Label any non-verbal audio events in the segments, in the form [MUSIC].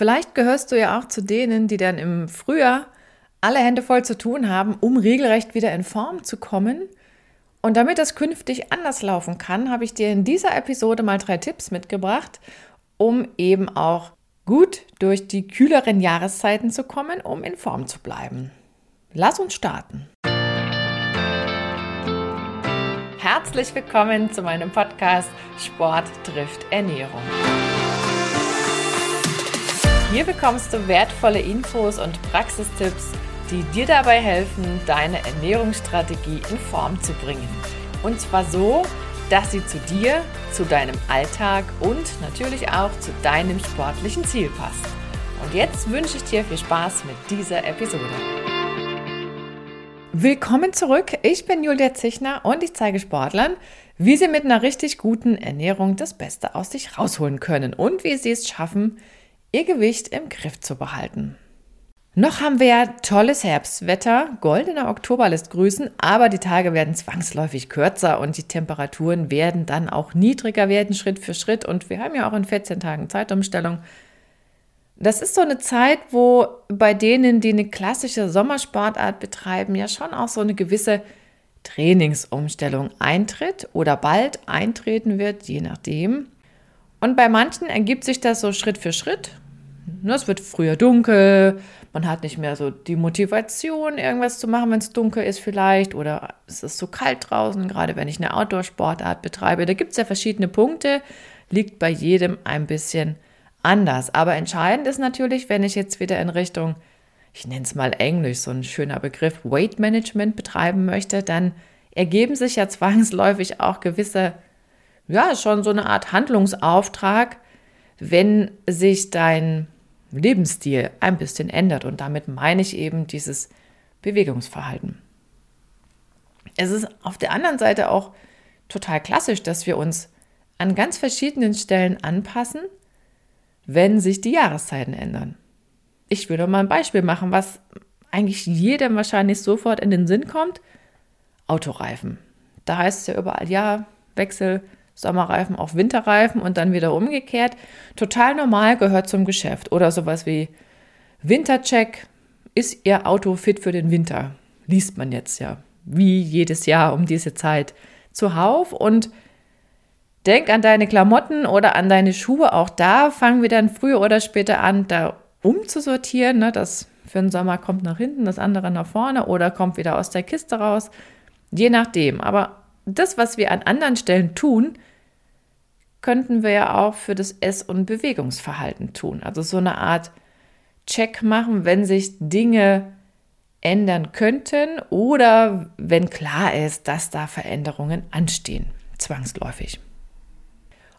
Vielleicht gehörst du ja auch zu denen, die dann im Frühjahr alle Hände voll zu tun haben, um regelrecht wieder in Form zu kommen. Und damit das künftig anders laufen kann, habe ich dir in dieser Episode mal drei Tipps mitgebracht, um eben auch gut durch die kühleren Jahreszeiten zu kommen, um in Form zu bleiben. Lass uns starten. Herzlich willkommen zu meinem Podcast Sport trifft Ernährung. Hier bekommst du wertvolle Infos und Praxistipps, die dir dabei helfen, deine Ernährungsstrategie in Form zu bringen. Und zwar so, dass sie zu dir, zu deinem Alltag und natürlich auch zu deinem sportlichen Ziel passt. Und jetzt wünsche ich dir viel Spaß mit dieser Episode. Willkommen zurück. Ich bin Julia Zichner und ich zeige Sportlern, wie sie mit einer richtig guten Ernährung das Beste aus sich rausholen können und wie sie es schaffen, ihr Gewicht im Griff zu behalten. Noch haben wir ja tolles Herbstwetter, goldener Oktober lässt grüßen, aber die Tage werden zwangsläufig kürzer und die Temperaturen werden dann auch niedriger werden, Schritt für Schritt. Und wir haben ja auch in 14 Tagen Zeitumstellung. Das ist so eine Zeit, wo bei denen, die eine klassische Sommersportart betreiben, ja schon auch so eine gewisse Trainingsumstellung eintritt oder bald eintreten wird, je nachdem. Und bei manchen ergibt sich das so Schritt für Schritt. Ne, es wird früher dunkel, man hat nicht mehr so die Motivation, irgendwas zu machen, wenn es dunkel ist vielleicht, oder es ist so kalt draußen, gerade wenn ich eine Outdoor-Sportart betreibe. Da gibt es ja verschiedene Punkte, liegt bei jedem ein bisschen anders. Aber entscheidend ist natürlich, wenn ich jetzt wieder in Richtung, ich nenne es mal Englisch, so ein schöner Begriff, Weight Management betreiben möchte, dann ergeben sich ja [LAUGHS] zwangsläufig auch gewisse ja, schon so eine Art Handlungsauftrag, wenn sich dein Lebensstil ein bisschen ändert. Und damit meine ich eben dieses Bewegungsverhalten. Es ist auf der anderen Seite auch total klassisch, dass wir uns an ganz verschiedenen Stellen anpassen, wenn sich die Jahreszeiten ändern. Ich will mal ein Beispiel machen, was eigentlich jedem wahrscheinlich sofort in den Sinn kommt. Autoreifen. Da heißt es ja überall, ja, Wechsel, Sommerreifen auf Winterreifen und dann wieder umgekehrt. Total normal gehört zum Geschäft. Oder sowas wie Wintercheck, ist Ihr Auto fit für den Winter? Liest man jetzt ja, wie jedes Jahr um diese Zeit zuhauf. Und denk an deine Klamotten oder an deine Schuhe. Auch da fangen wir dann früher oder später an, da umzusortieren. Ne? Das für den Sommer kommt nach hinten, das andere nach vorne oder kommt wieder aus der Kiste raus. Je nachdem. Aber das, was wir an anderen Stellen tun, könnten wir ja auch für das Ess- und Bewegungsverhalten tun. Also so eine Art Check machen, wenn sich Dinge ändern könnten oder wenn klar ist, dass da Veränderungen anstehen, zwangsläufig.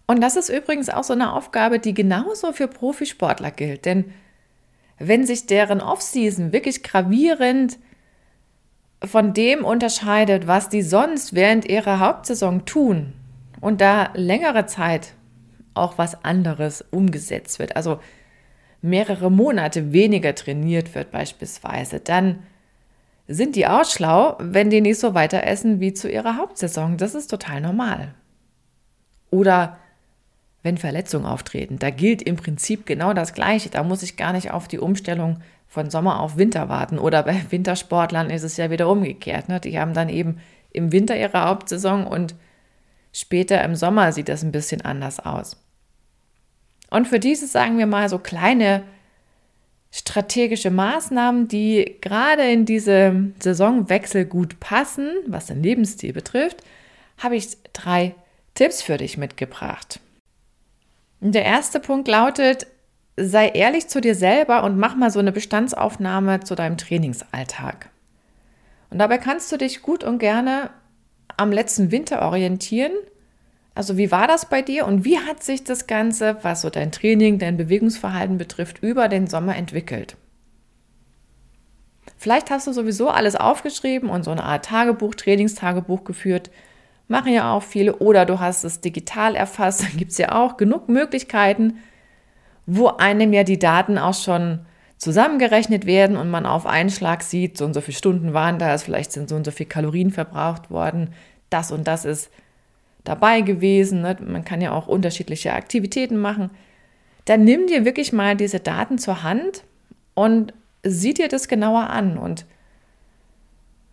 Und das ist übrigens auch so eine Aufgabe, die genauso für Profisportler gilt. Denn wenn sich deren Offseason wirklich gravierend von dem unterscheidet, was die sonst während ihrer Hauptsaison tun, und da längere Zeit auch was anderes umgesetzt wird, also mehrere Monate weniger trainiert wird beispielsweise, dann sind die auch schlau, wenn die nicht so weiter essen wie zu ihrer Hauptsaison. Das ist total normal. Oder wenn Verletzungen auftreten, da gilt im Prinzip genau das Gleiche. Da muss ich gar nicht auf die Umstellung von Sommer auf Winter warten. Oder bei Wintersportlern ist es ja wieder umgekehrt. Ne? Die haben dann eben im Winter ihre Hauptsaison und Später im Sommer sieht das ein bisschen anders aus. Und für diese, sagen wir mal, so kleine strategische Maßnahmen, die gerade in diese Saisonwechsel gut passen, was den Lebensstil betrifft, habe ich drei Tipps für dich mitgebracht. Der erste Punkt lautet, sei ehrlich zu dir selber und mach mal so eine Bestandsaufnahme zu deinem Trainingsalltag. Und dabei kannst du dich gut und gerne am letzten Winter orientieren. Also wie war das bei dir und wie hat sich das Ganze, was so dein Training, dein Bewegungsverhalten betrifft, über den Sommer entwickelt? Vielleicht hast du sowieso alles aufgeschrieben und so eine Art Tagebuch, Trainingstagebuch geführt. Machen ja auch viele. Oder du hast es digital erfasst. Dann gibt es ja auch genug Möglichkeiten, wo einem ja die Daten auch schon zusammengerechnet werden und man auf einen Schlag sieht, so und so viele Stunden waren das, vielleicht sind so und so viele Kalorien verbraucht worden, das und das ist dabei gewesen. Ne? Man kann ja auch unterschiedliche Aktivitäten machen. dann nimm dir wirklich mal diese Daten zur Hand und sieh dir das genauer an und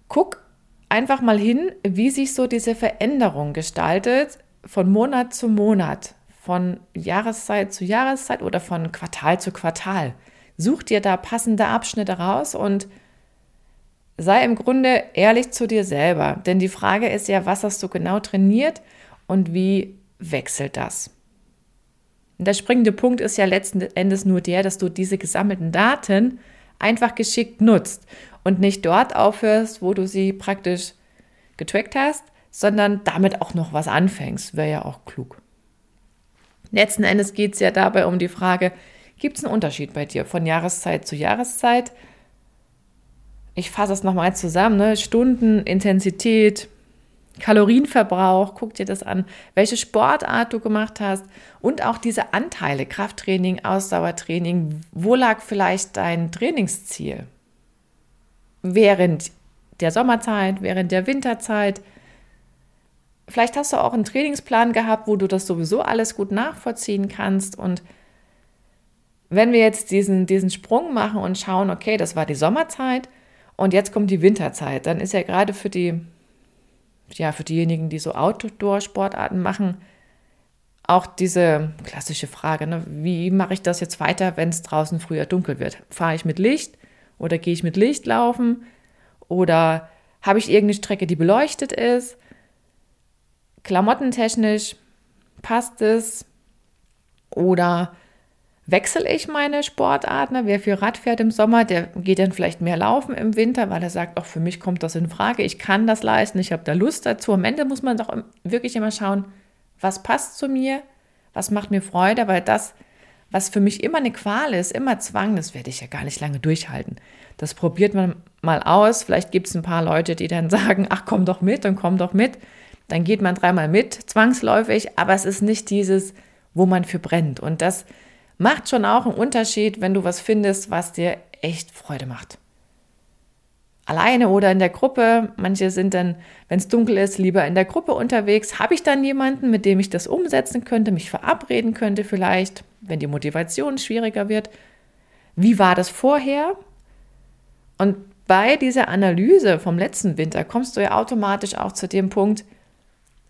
guck einfach mal hin, wie sich so diese Veränderung gestaltet von Monat zu Monat, von Jahreszeit zu Jahreszeit oder von Quartal zu Quartal. Such dir da passende Abschnitte raus und sei im Grunde ehrlich zu dir selber. Denn die Frage ist ja, was hast du genau trainiert und wie wechselt das? Der springende Punkt ist ja letzten Endes nur der, dass du diese gesammelten Daten einfach geschickt nutzt und nicht dort aufhörst, wo du sie praktisch getrackt hast, sondern damit auch noch was anfängst. Wäre ja auch klug. Letzten Endes geht es ja dabei um die Frage, gibt es einen Unterschied bei dir von Jahreszeit zu Jahreszeit? Ich fasse es nochmal zusammen, ne? Stunden, Intensität, Kalorienverbrauch, guck dir das an, welche Sportart du gemacht hast und auch diese Anteile, Krafttraining, Ausdauertraining, wo lag vielleicht dein Trainingsziel? Während der Sommerzeit, während der Winterzeit. Vielleicht hast du auch einen Trainingsplan gehabt, wo du das sowieso alles gut nachvollziehen kannst. Und wenn wir jetzt diesen, diesen Sprung machen und schauen, okay, das war die Sommerzeit und jetzt kommt die Winterzeit, dann ist ja gerade für die ja, für diejenigen, die so Outdoor-Sportarten machen, auch diese klassische Frage, ne, wie mache ich das jetzt weiter, wenn es draußen früher dunkel wird? Fahre ich mit Licht oder gehe ich mit Licht laufen? Oder habe ich irgendeine Strecke, die beleuchtet ist? Klamottentechnisch passt es? Oder wechsle ich meine Sportart. Ne? Wer viel Rad fährt im Sommer, der geht dann vielleicht mehr laufen im Winter, weil er sagt, auch für mich kommt das in Frage, ich kann das leisten, ich habe da Lust dazu. Am Ende muss man doch wirklich immer schauen, was passt zu mir, was macht mir Freude, weil das, was für mich immer eine Qual ist, immer Zwang, das werde ich ja gar nicht lange durchhalten. Das probiert man mal aus. Vielleicht gibt es ein paar Leute, die dann [LAUGHS] sagen, ach komm doch mit und komm doch mit. Dann geht man dreimal mit, zwangsläufig, aber es ist nicht dieses, wo man für brennt. Und das macht schon auch einen Unterschied, wenn du was findest, was dir echt Freude macht. Alleine oder in der Gruppe. Manche sind dann, wenn es dunkel ist, lieber in der Gruppe unterwegs. Habe ich dann jemanden, mit dem ich das umsetzen könnte, mich verabreden könnte vielleicht, wenn die Motivation schwieriger wird? Wie war das vorher? Und bei dieser Analyse vom letzten Winter kommst du ja automatisch auch zu dem Punkt,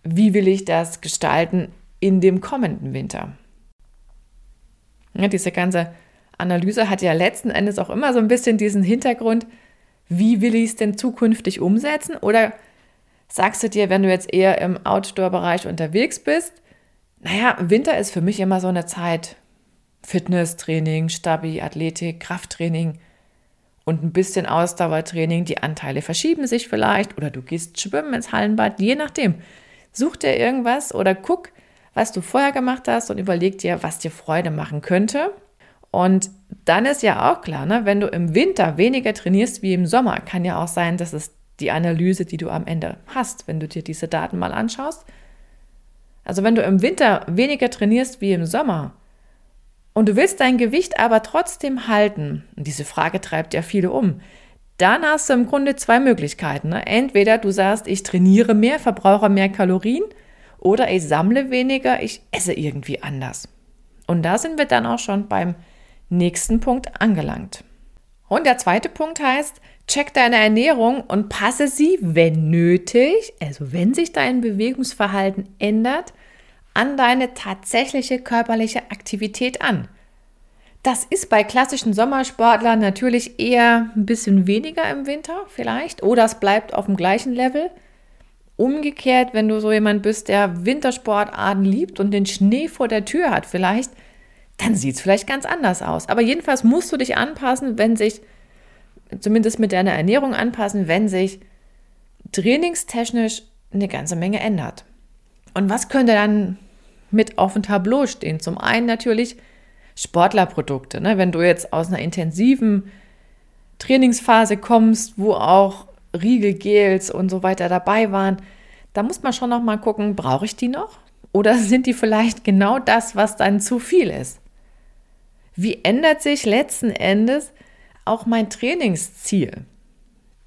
wie will ich das gestalten in dem kommenden Winter? Ja, diese ganze Analyse hat ja letzten Endes auch immer so ein bisschen diesen Hintergrund, wie will ich es denn zukünftig umsetzen? Oder sagst du dir, wenn du jetzt eher im Outdoor-Bereich unterwegs bist, naja, Winter ist für mich immer so eine Zeit Fitnesstraining, Stabi, Athletik, Krafttraining und ein bisschen Ausdauertraining. Die Anteile verschieben sich vielleicht oder du gehst schwimmen ins Hallenbad, je nachdem. Such dir irgendwas oder guck, was du vorher gemacht hast und überleg dir, was dir Freude machen könnte. Und dann ist ja auch klar, ne, wenn du im Winter weniger trainierst wie im Sommer, kann ja auch sein, dass es die Analyse, die du am Ende hast, wenn du dir diese Daten mal anschaust. Also wenn du im Winter weniger trainierst wie im Sommer und du willst dein Gewicht aber trotzdem halten, und diese Frage treibt ja viele um, dann hast du im Grunde zwei Möglichkeiten. Ne? Entweder du sagst, ich trainiere mehr, verbrauche mehr Kalorien oder ich sammle weniger, ich esse irgendwie anders. Und da sind wir dann auch schon beim nächsten Punkt angelangt. Und der zweite Punkt heißt, check deine Ernährung und passe sie, wenn nötig, also wenn sich dein Bewegungsverhalten ändert, an deine tatsächliche körperliche Aktivität an. Das ist bei klassischen Sommersportlern natürlich eher ein bisschen weniger im Winter vielleicht oder es bleibt auf dem gleichen Level. Umgekehrt, wenn du so jemand bist, der Wintersportarten liebt und den Schnee vor der Tür hat, vielleicht, dann sieht es vielleicht ganz anders aus. Aber jedenfalls musst du dich anpassen, wenn sich, zumindest mit deiner Ernährung anpassen, wenn sich trainingstechnisch eine ganze Menge ändert. Und was könnte dann mit auf dem Tableau stehen? Zum einen natürlich Sportlerprodukte. Ne? Wenn du jetzt aus einer intensiven Trainingsphase kommst, wo auch Riegel, Gels und so weiter dabei waren, da muss man schon noch mal gucken, brauche ich die noch? Oder [LAUGHS] sind die vielleicht genau das, was dann zu viel ist? Wie ändert sich letzten Endes auch mein Trainingsziel?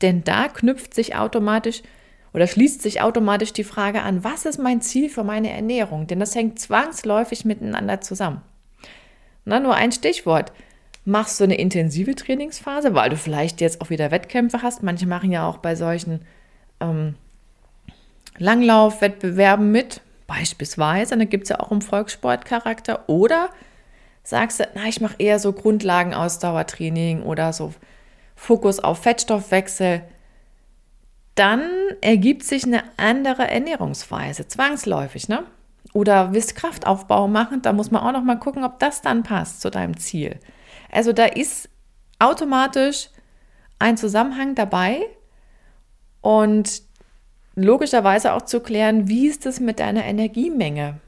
Denn da knüpft sich automatisch oder schließt sich automatisch die Frage an, was ist mein Ziel für meine Ernährung? Denn das hängt zwangsläufig miteinander zusammen. Na, nur ein Stichwort. Machst du eine intensive Trainingsphase, weil du vielleicht jetzt auch wieder Wettkämpfe hast? Manche machen ja auch bei solchen ähm, Langlaufwettbewerben mit, beispielsweise. Da gibt es ja auch einen Volkssportcharakter. Oder sagst du, na, ich mache eher so Grundlagenausdauertraining oder so Fokus auf Fettstoffwechsel. Dann ergibt sich eine andere Ernährungsweise, zwangsläufig, ne? Oder willst Kraftaufbau machen, da muss man auch noch mal gucken, ob das dann passt zu deinem Ziel. Also da ist automatisch ein Zusammenhang dabei und logischerweise auch zu klären, wie ist es mit deiner Energiemenge?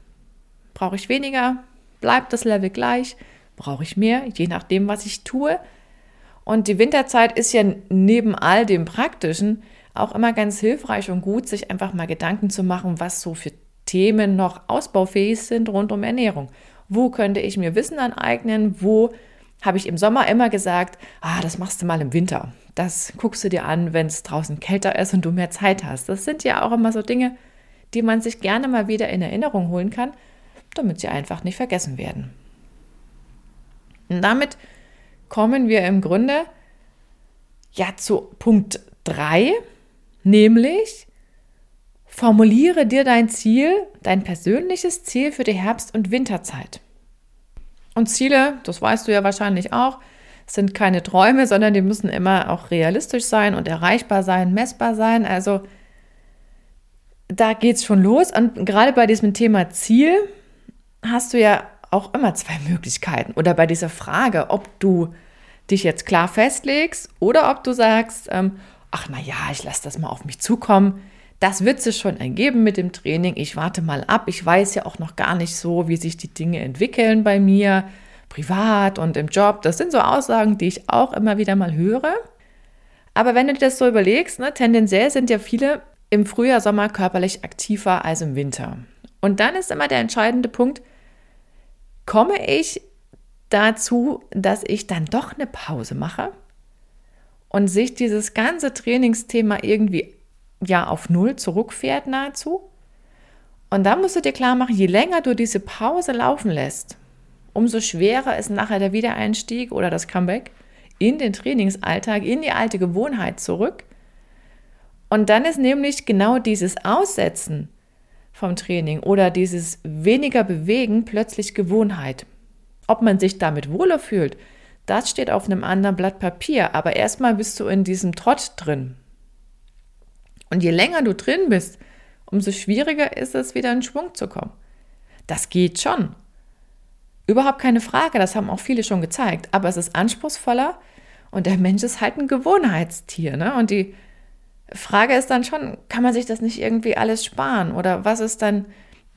Brauche ich weniger? Bleibt das Level gleich? Brauche ich mehr? Je nachdem, was ich tue. Und die Winterzeit ist ja neben all dem Praktischen auch immer ganz hilfreich und gut, sich einfach mal Gedanken zu machen, was so für Themen noch ausbaufähig sind rund um Ernährung. Wo könnte ich mir Wissen aneignen? Wo habe ich im Sommer immer gesagt, ah, das machst du mal im Winter. Das guckst du dir an, wenn es draußen kälter ist und du mehr Zeit hast. Das sind ja auch immer so Dinge, die man sich gerne mal wieder in Erinnerung holen kann, damit sie einfach nicht vergessen werden. Und damit kommen wir im Grunde ja zu Punkt 3, nämlich formuliere dir dein Ziel, dein persönliches Ziel für die Herbst- und Winterzeit. Und Ziele, das weißt du ja wahrscheinlich auch, sind keine Träume, sondern die müssen immer auch realistisch sein und erreichbar sein, messbar sein. Also da geht es schon los. Und gerade bei diesem Thema Ziel hast du ja auch immer zwei Möglichkeiten. Oder bei dieser Frage, ob du dich jetzt klar festlegst oder ob du sagst, ähm, ach na ja, ich lasse das mal auf mich zukommen. Das wird sich schon ergeben mit dem Training. Ich warte mal ab. Ich weiß ja auch noch gar nicht so, wie sich die Dinge entwickeln bei mir privat und im Job. Das sind so Aussagen, die ich auch immer wieder mal höre. Aber wenn du dir das so überlegst, ne, tendenziell sind ja viele im Frühjahr, Sommer körperlich aktiver als im Winter. Und dann ist immer der entscheidende Punkt, komme ich dazu, dass ich dann doch eine Pause mache und sich dieses ganze Trainingsthema irgendwie ja auf Null zurückfährt nahezu. Und dann musst du dir klar machen, je länger du diese Pause laufen lässt, umso schwerer ist nachher der Wiedereinstieg oder das Comeback in den Trainingsalltag, in die alte Gewohnheit zurück. Und dann ist nämlich genau dieses Aussetzen vom Training oder dieses weniger Bewegen plötzlich Gewohnheit. Ob man sich damit wohler fühlt, das steht auf einem anderen Blatt Papier, aber erstmal bist du in diesem Trott drin. Und je länger du drin bist, umso schwieriger ist es, wieder in Schwung zu kommen. Das geht schon. Überhaupt keine Frage, das haben auch viele schon gezeigt. Aber es ist anspruchsvoller und der Mensch ist halt ein Gewohnheitstier. Ne? Und die Frage ist dann schon, kann man sich das nicht irgendwie alles sparen? Oder was ist dann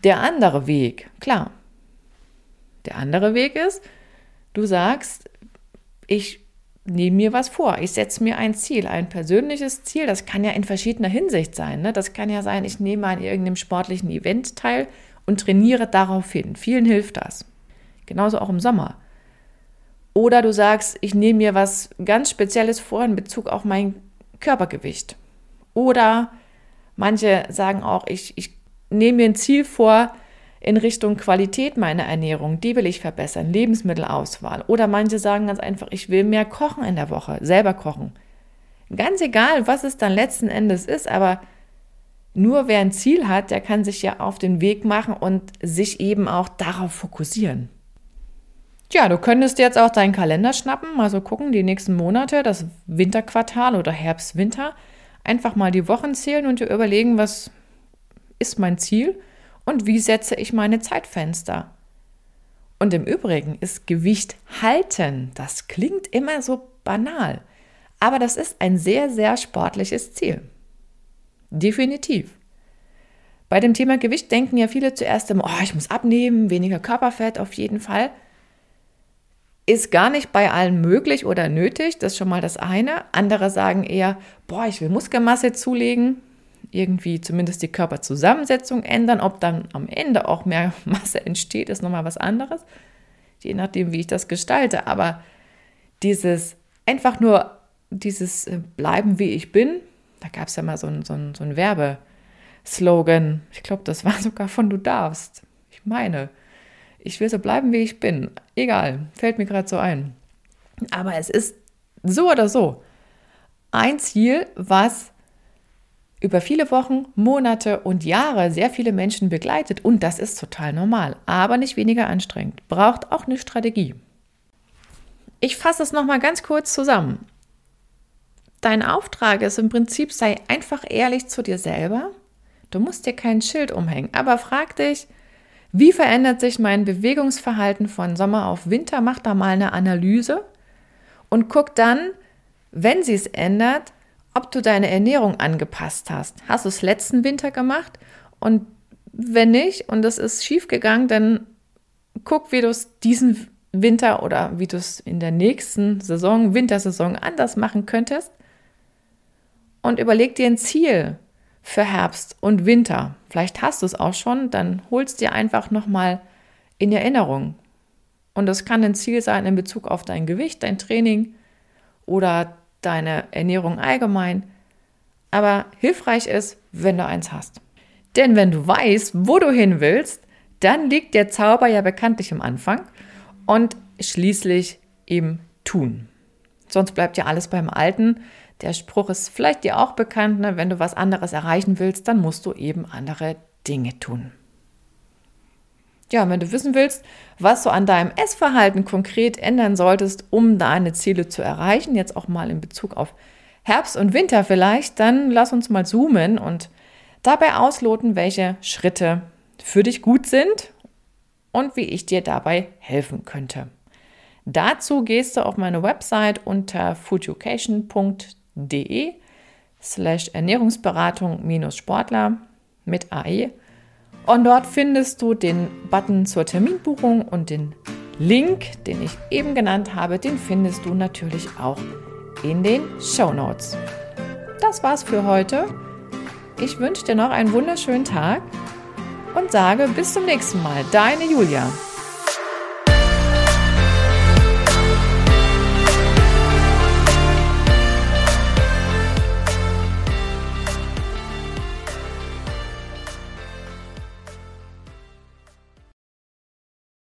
der andere Weg? Klar, der andere Weg ist, du sagst, ich nehme mir was vor, ich setze mir ein Ziel, ein persönliches Ziel. Das kann ja in verschiedener Hinsicht sein. Ne? Das kann ja sein, ich nehme an irgendeinem sportlichen Event teil und trainiere darauf hin. Vielen hilft das. Genauso auch im Sommer. Oder du sagst, ich nehme mir was ganz Spezielles vor in Bezug auf mein Körpergewicht. Oder manche sagen auch, ich, ich nehme mir ein Ziel vor in Richtung Qualität meiner Ernährung. Die will ich verbessern, Lebensmittelauswahl. Oder manche sagen ganz einfach, ich will mehr kochen in der Woche, selber kochen. Ganz egal, was es dann letzten Endes ist, aber nur wer ein Ziel hat, der kann sich ja auf den Weg machen und sich eben auch darauf fokussieren. Tja, du könntest jetzt auch deinen Kalender schnappen, mal so gucken, die nächsten Monate, das Winterquartal oder Herbst-Winter, einfach mal die Wochen zählen und dir überlegen, was ist mein Ziel und wie setze ich meine Zeitfenster. Und im Übrigen ist Gewicht halten, das klingt immer so banal, aber das ist ein sehr, sehr sportliches Ziel. Definitiv. Bei dem Thema Gewicht denken ja viele zuerst immer, oh, ich muss abnehmen, weniger Körperfett auf jeden Fall ist gar nicht bei allen möglich oder nötig. Das ist schon mal das eine. Andere sagen eher, boah, ich will Muskelmasse zulegen, irgendwie zumindest die Körperzusammensetzung ändern. Ob dann am Ende auch mehr [LAUGHS] Masse entsteht, ist nochmal was anderes. Je nachdem, wie ich das gestalte. Aber dieses einfach nur dieses äh, Bleiben, wie ich bin, da gab es ja mal so ein, so ein, so ein Werbeslogan. Ich glaube, das war [LAUGHS] sogar von Du darfst. Ich meine, Ich will so bleiben, wie ich bin. Egal, fällt mir gerade so ein. Aber es ist so oder so ein Ziel, was über viele Wochen, Monate und Jahre sehr viele Menschen begleitet. Und das ist total normal, aber nicht weniger anstrengend. Braucht auch eine Strategie. Ich fasse es nochmal ganz kurz zusammen. Dein Auftrag ist im Prinzip, sei einfach ehrlich zu dir selber. Du musst dir kein Schild umhängen, aber frag dich, wie verändert sich mein Bewegungsverhalten von Sommer auf Winter? Mach da mal eine Analyse und guck dann, wenn sie es ändert, ob du deine Ernährung angepasst hast. Hast du es letzten Winter gemacht? Und wenn nicht und es ist schief gegangen, dann guck, wie du es diesen Winter oder wie du es in der nächsten Saison, Wintersaison anders machen könntest. Und überleg dir ein Ziel für Herbst und Winter. Vielleicht hast du es auch schon, dann holst dir einfach nochmal in Erinnerung. Und das kann ein Ziel sein in Bezug auf dein Gewicht, dein Training oder deine Ernährung allgemein. Aber hilfreich ist, wenn du eins hast. Denn wenn du weißt, wo du hin willst, dann liegt der Zauber ja bekanntlich am Anfang und schließlich im Tun. Sonst bleibt ja alles beim Alten. Der Spruch ist vielleicht dir auch bekannt, ne? wenn du was anderes erreichen willst, dann musst du eben andere Dinge tun. Ja, wenn du wissen willst, was du an deinem Essverhalten konkret ändern solltest, um deine Ziele zu erreichen, jetzt auch mal in Bezug auf Herbst und Winter vielleicht, dann lass uns mal zoomen und dabei ausloten, welche Schritte für dich gut sind und wie ich dir dabei helfen könnte. Dazu gehst du auf meine Website unter foodeducation.de slash Ernährungsberatung-Sportler mit AE und dort findest du den Button zur Terminbuchung und den Link, den ich eben genannt habe, den findest du natürlich auch in den Show Notes. Das war's für heute. Ich wünsche dir noch einen wunderschönen Tag und sage bis zum nächsten Mal. Deine Julia.